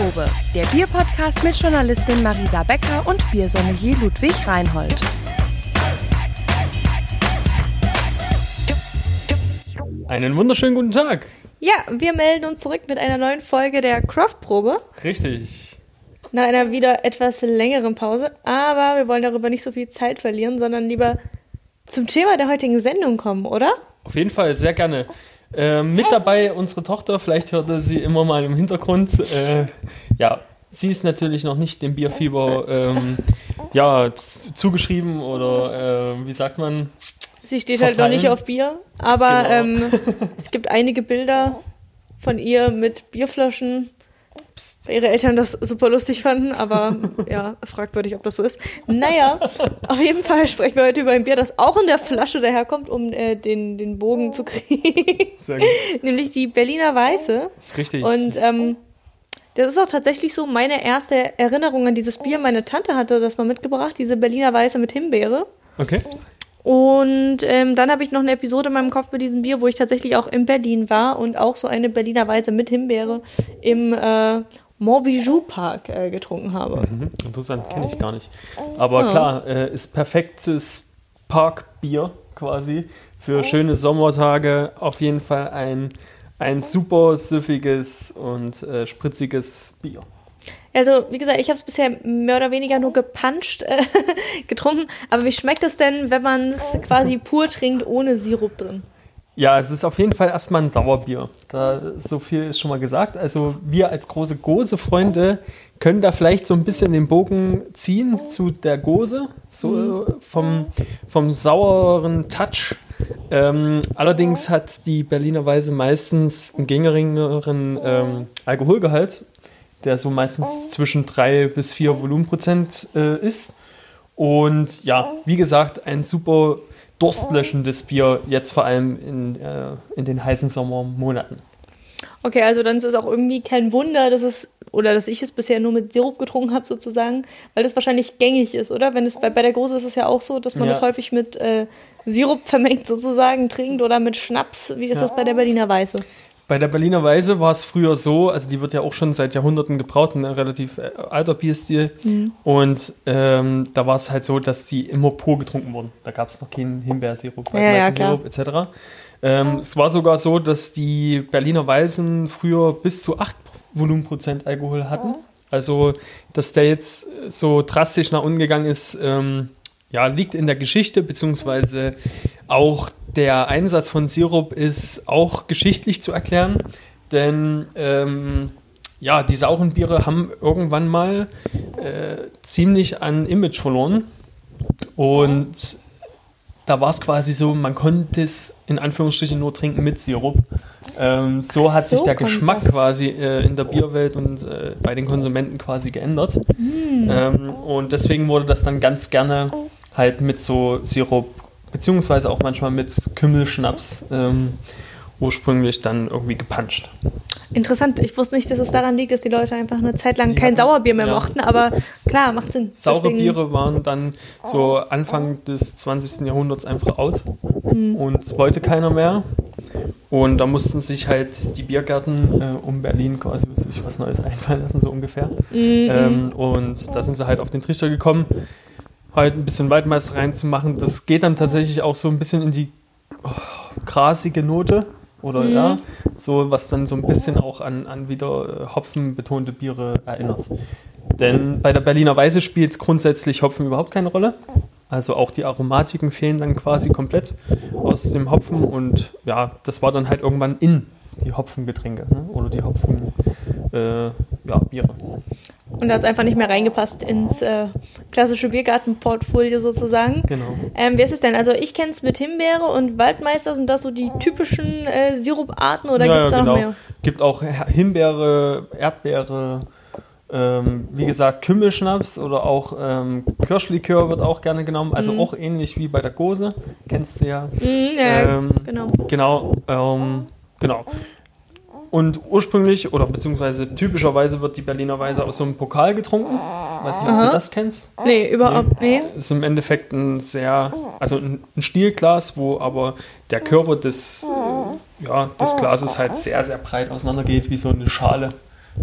Kropfprobe, der Bierpodcast mit Journalistin Marisa Becker und Biersommelier Ludwig Reinhold. Einen wunderschönen guten Tag. Ja, wir melden uns zurück mit einer neuen Folge der Craft-Probe. Richtig. Nach einer wieder etwas längeren Pause. Aber wir wollen darüber nicht so viel Zeit verlieren, sondern lieber zum Thema der heutigen Sendung kommen, oder? Auf jeden Fall, sehr gerne. Äh, mit dabei unsere Tochter, vielleicht hörte sie immer mal im Hintergrund. Äh, ja, sie ist natürlich noch nicht dem Bierfieber ähm, ja, zugeschrieben oder äh, wie sagt man? Sie steht verfallen. halt noch nicht auf Bier, aber genau. ähm, es gibt einige Bilder von ihr mit Bierflaschen weil ihre Eltern das super lustig fanden, aber ja, fragwürdig, ob das so ist. Naja, auf jeden Fall sprechen wir heute über ein Bier, das auch in der Flasche daherkommt, um äh, den, den Bogen zu kriegen. Sehr gut. Nämlich die Berliner Weiße. Richtig. Und ähm, das ist auch tatsächlich so meine erste Erinnerung an dieses Bier. Meine Tante hatte das mal mitgebracht, diese Berliner Weiße mit Himbeere. Okay. Und ähm, dann habe ich noch eine Episode in meinem Kopf mit diesem Bier, wo ich tatsächlich auch in Berlin war und auch so eine Berliner Weiße mit Himbeere im äh, Montbijou Park äh, getrunken habe. Mhm, interessant, kenne ich gar nicht. Aber ja. klar, äh, ist perfektes Parkbier quasi für schöne Sommertage. Auf jeden Fall ein, ein super süffiges und äh, spritziges Bier. Also, wie gesagt, ich habe es bisher mehr oder weniger nur gepanscht äh, getrunken. Aber wie schmeckt es denn, wenn man es quasi pur trinkt, ohne Sirup drin? Ja, es ist auf jeden Fall erstmal ein Sauerbier. Da, so viel ist schon mal gesagt. Also wir als große Gose-Freunde können da vielleicht so ein bisschen den Bogen ziehen zu der Gose, so mhm. vom, vom sauren Touch. Ähm, allerdings hat die Berliner Weise meistens einen geringeren ähm, Alkoholgehalt der so meistens zwischen 3 bis 4 Volumenprozent äh, ist. Und ja, wie gesagt, ein super durstlöschendes Bier, jetzt vor allem in, äh, in den heißen Sommermonaten. Okay, also dann ist es auch irgendwie kein Wunder, dass es, oder dass ich es bisher nur mit Sirup getrunken habe, sozusagen, weil das wahrscheinlich gängig ist, oder? Wenn es bei, bei der Große ist es ja auch so, dass man ja. das häufig mit äh, Sirup vermengt sozusagen trinkt oder mit Schnaps. Wie ist ja. das bei der Berliner Weiße? Bei der Berliner Weise war es früher so, also die wird ja auch schon seit Jahrhunderten gebraut, ein relativ äh, alter Bierstil. Mhm. Und ähm, da war es halt so, dass die immer pur getrunken wurden. Da gab es noch keinen Himbeersirup, ja, ja, etc. Ähm, es war sogar so, dass die Berliner Weisen früher bis zu 8 Volumenprozent Alkohol hatten. Also, dass der jetzt so drastisch nach unten gegangen ist, ähm, ja, liegt in der Geschichte, beziehungsweise auch der Einsatz von Sirup ist auch geschichtlich zu erklären, denn ähm, ja, die sauren Biere haben irgendwann mal äh, ziemlich an Image verloren und da war es quasi so, man konnte es in Anführungsstrichen nur trinken mit Sirup. Ähm, so hat so sich der Geschmack das. quasi äh, in der Bierwelt und äh, bei den Konsumenten quasi geändert. Mm. Ähm, und deswegen wurde das dann ganz gerne halt mit so Sirup, beziehungsweise auch manchmal mit Kümmelschnaps ähm, ursprünglich dann irgendwie gepanscht. Interessant. Ich wusste nicht, dass es daran liegt, dass die Leute einfach eine Zeit lang die kein hatten, Sauerbier mehr ja. mochten, aber klar, macht Sinn. Saure Deswegen. Biere waren dann so Anfang des 20. Jahrhunderts einfach out mhm. und wollte keiner mehr. Und da mussten sich halt die Biergärten äh, um Berlin quasi sich was Neues einfallen lassen, so ungefähr. Mhm. Ähm, und da sind sie halt auf den Trichter gekommen halt ein bisschen Waldmeister reinzumachen. Das geht dann tatsächlich auch so ein bisschen in die oh, grasige Note. Oder mhm. ja, so was dann so ein bisschen auch an, an wieder äh, Hopfen betonte Biere erinnert. Denn bei der Berliner Weise spielt grundsätzlich Hopfen überhaupt keine Rolle. Also auch die Aromatiken fehlen dann quasi komplett aus dem Hopfen und ja, das war dann halt irgendwann in die Hopfengetränke ne? oder die Hopfen äh, ja, Biere. Und da hat es einfach nicht mehr reingepasst ins äh, klassische Biergartenportfolio sozusagen. Genau. Ähm, wie ist es denn? Also ich kenne es mit Himbeere und Waldmeister. Sind das so die typischen äh, Siruparten oder ja, gibt es da genau. noch mehr? Gibt auch Himbeere, Erdbeere, ähm, wie gesagt Kümmelschnaps oder auch ähm, Kirschlikör wird auch gerne genommen. Also mhm. auch ähnlich wie bei der Gose. Kennst du ja. Mhm, ja ähm, genau. Genau. Ähm, genau. Und ursprünglich oder beziehungsweise typischerweise wird die Berliner Weise aus so einem Pokal getrunken. Weiß nicht, ob Aha. du das kennst. Nee, überhaupt nee. nee. Ist im Endeffekt ein sehr, also ein, Stielglas, wo aber der Körper des, äh, ja, des Glases halt sehr, sehr breit auseinander geht, wie so eine Schale.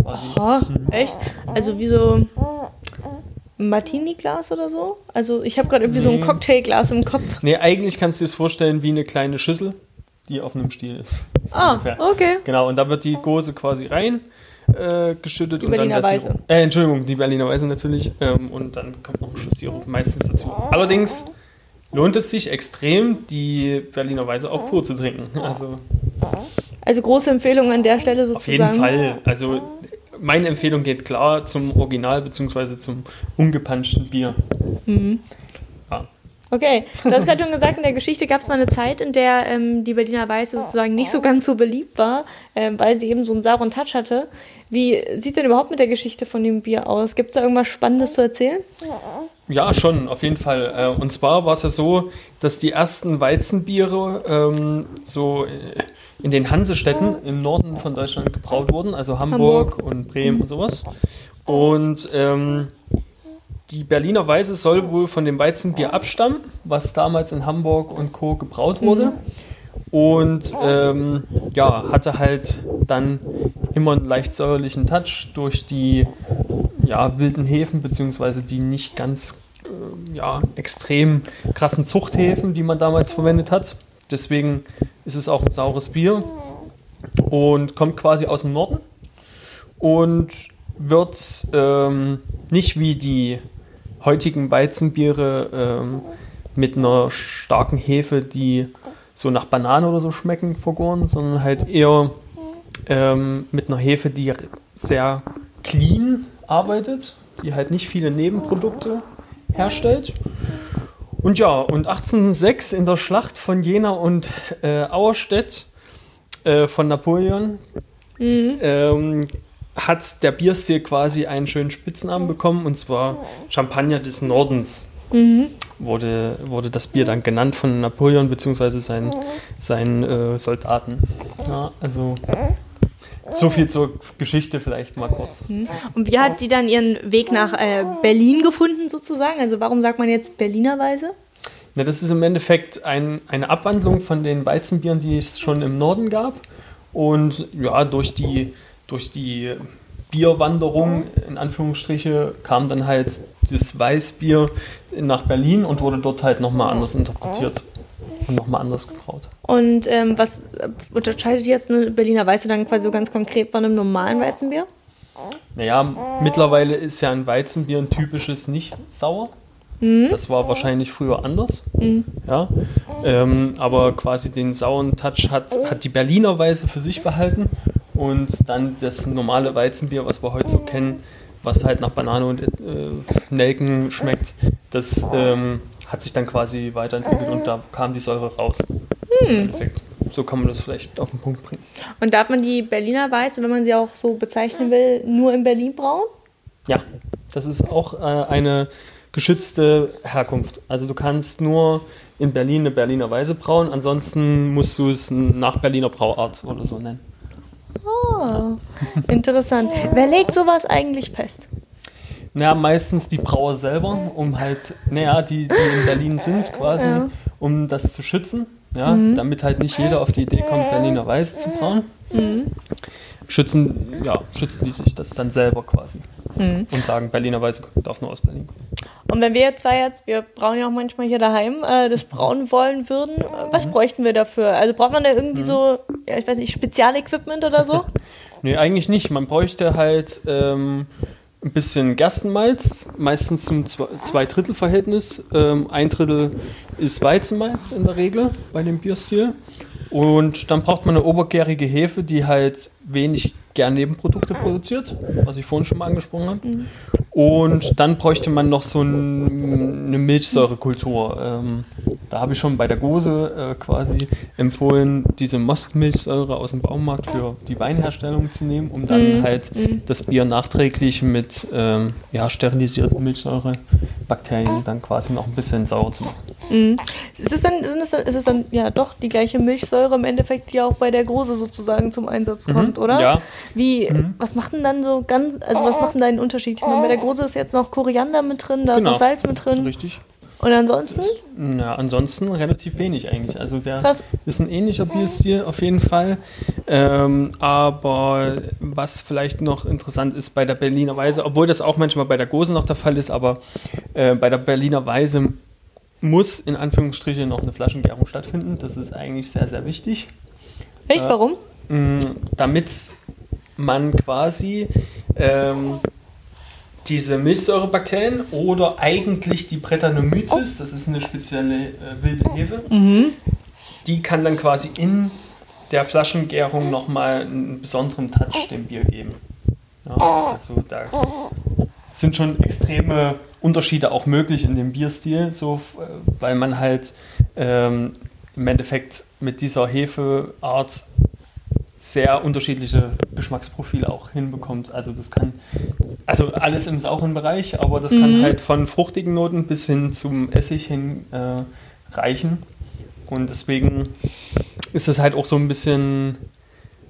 quasi. Oh, mhm. echt? Also wie so Martini-Glas oder so? Also ich habe gerade irgendwie nee. so ein Cocktailglas im Kopf. Nee, eigentlich kannst du dir das vorstellen wie eine kleine Schüssel, die auf einem Stiel ist. ist ah, ungefähr. okay. Genau, und da wird die Gose quasi rein äh, geschüttet. Die und Berliner dann Weiße. Äh, Entschuldigung, die Berliner Weiße natürlich. Ähm, und dann kommt noch Schuss Sirup meistens dazu. Allerdings lohnt es sich extrem, die Berliner Weiße auch pur zu trinken. Also, also große Empfehlung an der Stelle sozusagen. Auf jeden Fall. Also meine Empfehlung geht klar zum Original bzw. zum ungepanschten Bier. Mhm. Okay, du hast gerade schon gesagt, in der Geschichte gab es mal eine Zeit, in der ähm, die Berliner Weiße sozusagen nicht so ganz so beliebt war, ähm, weil sie eben so einen sauren Touch hatte. Wie sieht es denn überhaupt mit der Geschichte von dem Bier aus? Gibt es da irgendwas Spannendes zu erzählen? Ja, schon, auf jeden Fall. Äh, und zwar war es ja so, dass die ersten Weizenbiere ähm, so in den Hansestädten im Norden von Deutschland gebraut wurden, also Hamburg, Hamburg. und Bremen und sowas. Und ähm, die Berliner Weiße soll wohl von dem Weizenbier abstammen, was damals in Hamburg und Co. gebraut wurde. Mhm. Und ähm, ja, hatte halt dann immer einen leicht säuerlichen Touch durch die ja, wilden Hefen, beziehungsweise die nicht ganz äh, ja, extrem krassen Zuchthäfen, die man damals verwendet hat. Deswegen ist es auch ein saures Bier und kommt quasi aus dem Norden und wird ähm, nicht wie die heutigen Weizenbiere ähm, mit einer starken Hefe, die so nach Banane oder so schmecken, vergoren, sondern halt eher ähm, mit einer Hefe, die sehr clean arbeitet, die halt nicht viele Nebenprodukte herstellt. Und ja, und 1806 in der Schlacht von Jena und äh, Auerstedt äh, von Napoleon mhm. ähm, hat der Bierstil quasi einen schönen Spitznamen bekommen und zwar Champagner des Nordens. Mhm. Wurde, wurde das Bier dann genannt von Napoleon bzw. seinen, seinen äh, Soldaten. Ja, also so viel zur Geschichte vielleicht mal kurz. Mhm. Und wie hat die dann ihren Weg nach äh, Berlin gefunden sozusagen? Also warum sagt man jetzt Berlinerweise? Na, das ist im Endeffekt ein, eine Abwandlung von den Weizenbieren, die es schon im Norden gab. Und ja, durch die durch die Bierwanderung, in Anführungsstriche, kam dann halt das Weißbier nach Berlin und wurde dort halt nochmal anders interpretiert und nochmal anders gebraut. Und ähm, was unterscheidet jetzt eine Berliner Weiße dann quasi so ganz konkret von einem normalen Weizenbier? Naja, mittlerweile ist ja ein Weizenbier ein typisches nicht sauer. Mhm. Das war wahrscheinlich früher anders. Mhm. Ja. Ähm, aber quasi den sauren Touch hat, hat die Berliner Weiße für sich behalten und dann das normale Weizenbier, was wir heute so kennen, was halt nach Banane und äh, Nelken schmeckt, das ähm, hat sich dann quasi weiterentwickelt und da kam die Säure raus. Hm. Perfekt. So kann man das vielleicht auf den Punkt bringen. Und darf man die Berliner Weiße, wenn man sie auch so bezeichnen will, nur in Berlin brauen? Ja, das ist auch äh, eine geschützte Herkunft. Also du kannst nur in Berlin eine Berliner Weiße brauen, ansonsten musst du es nach Berliner Brauart oder so nennen. Interessant. Wer legt sowas eigentlich fest? Naja, meistens die Brauer selber, um halt, naja, die, die in Berlin sind quasi, ja. um das zu schützen, ja, mhm. damit halt nicht jeder auf die Idee kommt, Berliner Weiße zu brauen. Mhm. Schützen, ja, schützen die sich das dann selber quasi mhm. und sagen, Berliner Weiße darf nur aus Berlin kommen. Und wenn wir zwei jetzt, wir brauen ja auch manchmal hier daheim, äh, das brauen wollen würden, was mhm. bräuchten wir dafür? Also braucht man da irgendwie mhm. so, ja, ich weiß nicht, Spezialequipment oder so? nee, eigentlich nicht. Man bräuchte halt ähm, ein bisschen Gerstenmalz, meistens zum Zwei-Drittel-Verhältnis. Ähm, ein Drittel ist Weizenmalz in der Regel bei dem Bierstil. Und dann braucht man eine obergärige Hefe, die halt wenig gern Nebenprodukte produziert, was ich vorhin schon mal angesprochen habe. Mhm. Und dann bräuchte man noch so ein, eine Milchsäurekultur. Ähm, da habe ich schon bei der Gose äh, quasi empfohlen, diese Mostmilchsäure aus dem Baumarkt für die Weinherstellung zu nehmen, um dann mhm. halt mhm. das Bier nachträglich mit ähm, ja, sterilisierten Milchsäurebakterien dann quasi noch ein bisschen sauer zu machen. Mhm. Ist, es dann, ist, es ist es dann ja doch die gleiche Milchsäure im Endeffekt, die auch bei der Gose sozusagen zum Einsatz mhm. kommt, oder? Ja. Wie, mhm. was macht denn dann so ganz, also was macht denn da einen Unterschied? Ich meine, bei der Gose ist jetzt noch Koriander mit drin, da genau. ist noch Salz mit drin. Richtig. Und ansonsten? Na, ansonsten relativ wenig eigentlich. Also der Krass. ist ein ähnlicher Bierstil auf jeden Fall. Ähm, aber was vielleicht noch interessant ist bei der Berliner Weise, obwohl das auch manchmal bei der Gose noch der Fall ist, aber äh, bei der Berliner Weise muss in Anführungsstrichen noch eine Flaschengärung stattfinden. Das ist eigentlich sehr, sehr wichtig. Echt? Äh, Warum? Damit man quasi ähm, diese Milchsäurebakterien oder eigentlich die Brettanomyces, das ist eine spezielle äh, wilde Hefe, mhm. die kann dann quasi in der Flaschengärung nochmal einen besonderen Touch dem Bier geben. Ja, also da sind schon extreme Unterschiede auch möglich in dem Bierstil, so, äh, weil man halt ähm, im Endeffekt mit dieser Hefeart sehr unterschiedliche Geschmacksprofile auch hinbekommt. Also das kann, also alles im sauren Bereich, aber das mhm. kann halt von fruchtigen Noten bis hin zum Essig hin äh, reichen. Und deswegen ist es halt auch so ein bisschen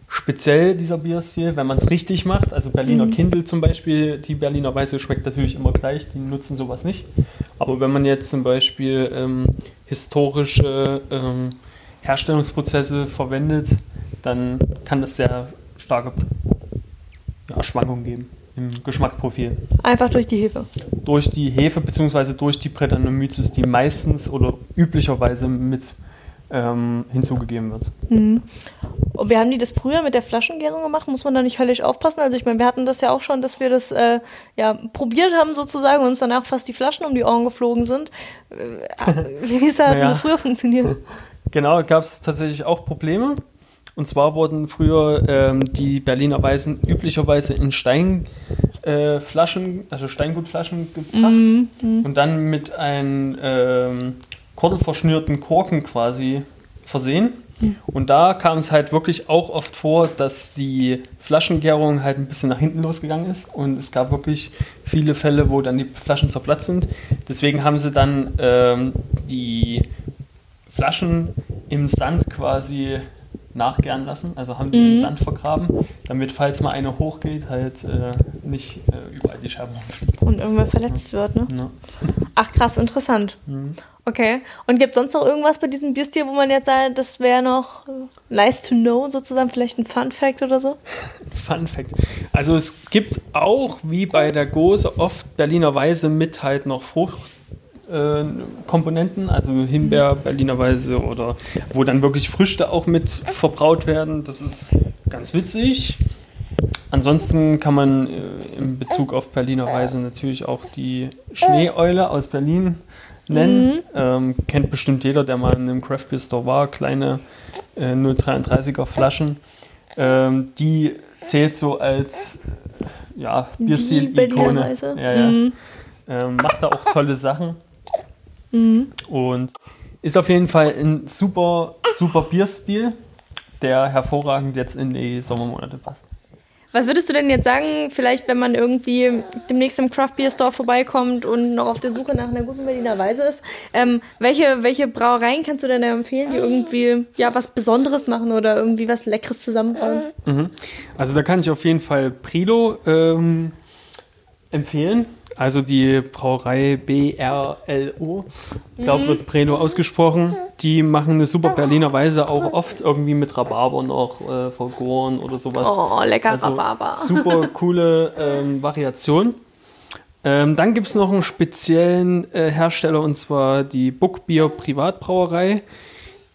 speziell, dieser Bierstil, wenn man es richtig macht. Also Berliner mhm. Kindle zum Beispiel, die Berliner Weiße schmeckt natürlich immer gleich, die nutzen sowas nicht. Aber wenn man jetzt zum Beispiel ähm, historische ähm, Herstellungsprozesse verwendet, dann kann das sehr starke ja, Schwankungen geben im Geschmackprofil. Einfach durch die Hefe? Durch die Hefe bzw. durch die Brettanomyces, die meistens oder üblicherweise mit ähm, hinzugegeben wird. Mhm. Und wir haben die das früher mit der Flaschengärung gemacht, muss man da nicht höllisch aufpassen? Also ich meine, wir hatten das ja auch schon, dass wir das äh, ja, probiert haben sozusagen und uns danach fast die Flaschen um die Ohren geflogen sind. Äh, wie ist naja. das früher funktioniert? Genau, gab es tatsächlich auch Probleme. Und zwar wurden früher ähm, die Berliner Weißen üblicherweise in Steinflaschen, äh, also Steingutflaschen gebracht mm, und dann mit einem ähm, kordelverschnürten Korken quasi versehen. Und da kam es halt wirklich auch oft vor, dass die Flaschengärung halt ein bisschen nach hinten losgegangen ist und es gab wirklich viele Fälle, wo dann die Flaschen zerplatzt sind. Deswegen haben sie dann ähm, die Flaschen im Sand quasi nachgären lassen, also haben die mhm. im Sand vergraben, damit, falls mal eine hochgeht, halt äh, nicht äh, überall die Scherben rumfliegen. Und irgendwer verletzt ja. wird, ne? Ja. Ach krass, interessant. Mhm. Okay. Und gibt es sonst noch irgendwas bei diesem Bierstil, wo man jetzt sagt, das wäre noch nice to know, sozusagen, vielleicht ein Fun Fact oder so? Fun Fact. Also es gibt auch, wie bei der Gose, oft Berliner Weise mit halt noch Frucht äh, Komponenten, also Himbeer, Berliner Weise oder wo dann wirklich Früchte auch mit verbraut werden. Das ist ganz witzig. Ansonsten kann man äh, in Bezug auf Berliner Weise natürlich auch die Schneeeule aus Berlin nennen. Mhm. Ähm, kennt bestimmt jeder, der mal in einem Craft Beer Store war. Kleine äh, 0,33er Flaschen. Ähm, die zählt so als ja, Bierstil-Ikone. Ja, ja. Mhm. Ähm, macht da auch tolle Sachen. Mhm. Und ist auf jeden Fall ein super, super Bierstil, der hervorragend jetzt in die Sommermonate passt. Was würdest du denn jetzt sagen, vielleicht wenn man irgendwie demnächst im Craft Beer Store vorbeikommt und noch auf der Suche nach einer guten Berliner Weise ist, ähm, welche, welche Brauereien kannst du denn empfehlen, die irgendwie ja was Besonderes machen oder irgendwie was Leckeres zusammenbauen? Mhm. Also da kann ich auf jeden Fall Prilo ähm, empfehlen. Also die Brauerei BRLO, ich glaube, wird Breno ausgesprochen. Die machen eine super Berliner Weise auch oft irgendwie mit Rhabarber noch äh, vergoren oder sowas. Oh, lecker also Rhabarber. Super coole ähm, Variation. Ähm, dann gibt es noch einen speziellen äh, Hersteller und zwar die Bookbier Privatbrauerei.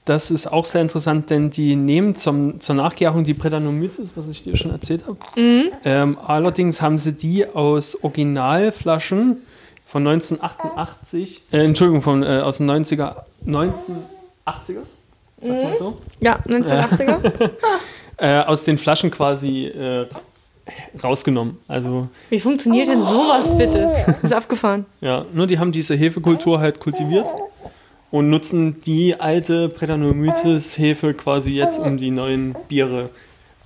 Das ist auch sehr interessant, denn die nehmen zum, zur Nachgärung die Brettanomyces, was ich dir schon erzählt habe. Mhm. Ähm, allerdings haben sie die aus Originalflaschen von 1988, äh, Entschuldigung, von, äh, aus den 90er, 1980er? Sagt man so? Ja, 1980er. äh, aus den Flaschen quasi äh, rausgenommen. Also, Wie funktioniert denn sowas bitte? ist abgefahren. Ja, nur die haben diese Hefekultur halt kultiviert und nutzen die alte Brettanomyces-Hefe quasi jetzt, um die neuen Biere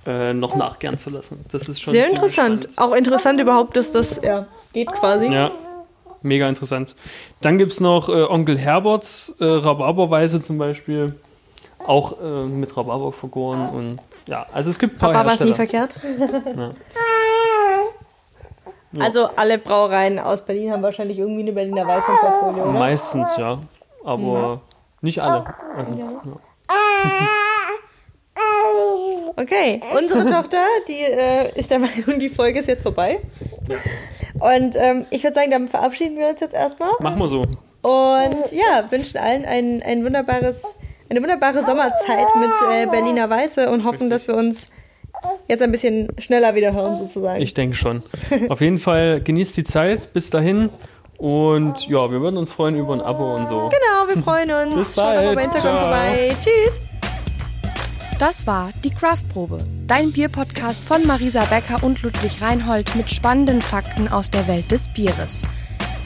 äh, noch nachgären zu lassen. Das ist schon sehr interessant. Spannend. Auch interessant überhaupt, dass das ja, geht quasi. Ja, mega interessant. Dann gibt es noch äh, Onkel Herberts äh, Rhabarberweise zum Beispiel. Auch äh, mit Rhabarber vergoren und ja, also es gibt ein paar Rhabarber ist nie verkehrt. ja. Also alle Brauereien aus Berlin haben wahrscheinlich irgendwie eine Berliner Weiße im Portfolio, oder? Meistens, ja aber ja. nicht alle. Also, ja. Okay, unsere Tochter, die äh, ist der Meinung, die Folge ist jetzt vorbei. Und ähm, ich würde sagen, dann verabschieden wir uns jetzt erstmal. Machen wir so. Und ja, wünschen allen ein, ein wunderbares, eine wunderbare Sommerzeit mit äh, Berliner Weiße und hoffen, Richtig. dass wir uns jetzt ein bisschen schneller wieder hören, sozusagen. Ich denke schon. Auf jeden Fall genießt die Zeit. Bis dahin. Und ja, wir würden uns freuen über ein Abo und so. Genau, wir freuen uns. Bis bald. Schaut mal bei Instagram Ciao. vorbei. Tschüss. Das war die Craftprobe, dein Bierpodcast von Marisa Becker und Ludwig Reinhold mit spannenden Fakten aus der Welt des Bieres.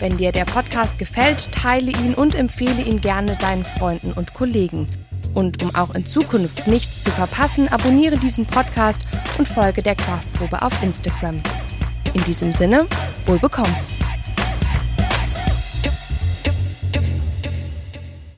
Wenn dir der Podcast gefällt, teile ihn und empfehle ihn gerne deinen Freunden und Kollegen. Und um auch in Zukunft nichts zu verpassen, abonniere diesen Podcast und folge der Craftprobe auf Instagram. In diesem Sinne, wohl bekommst.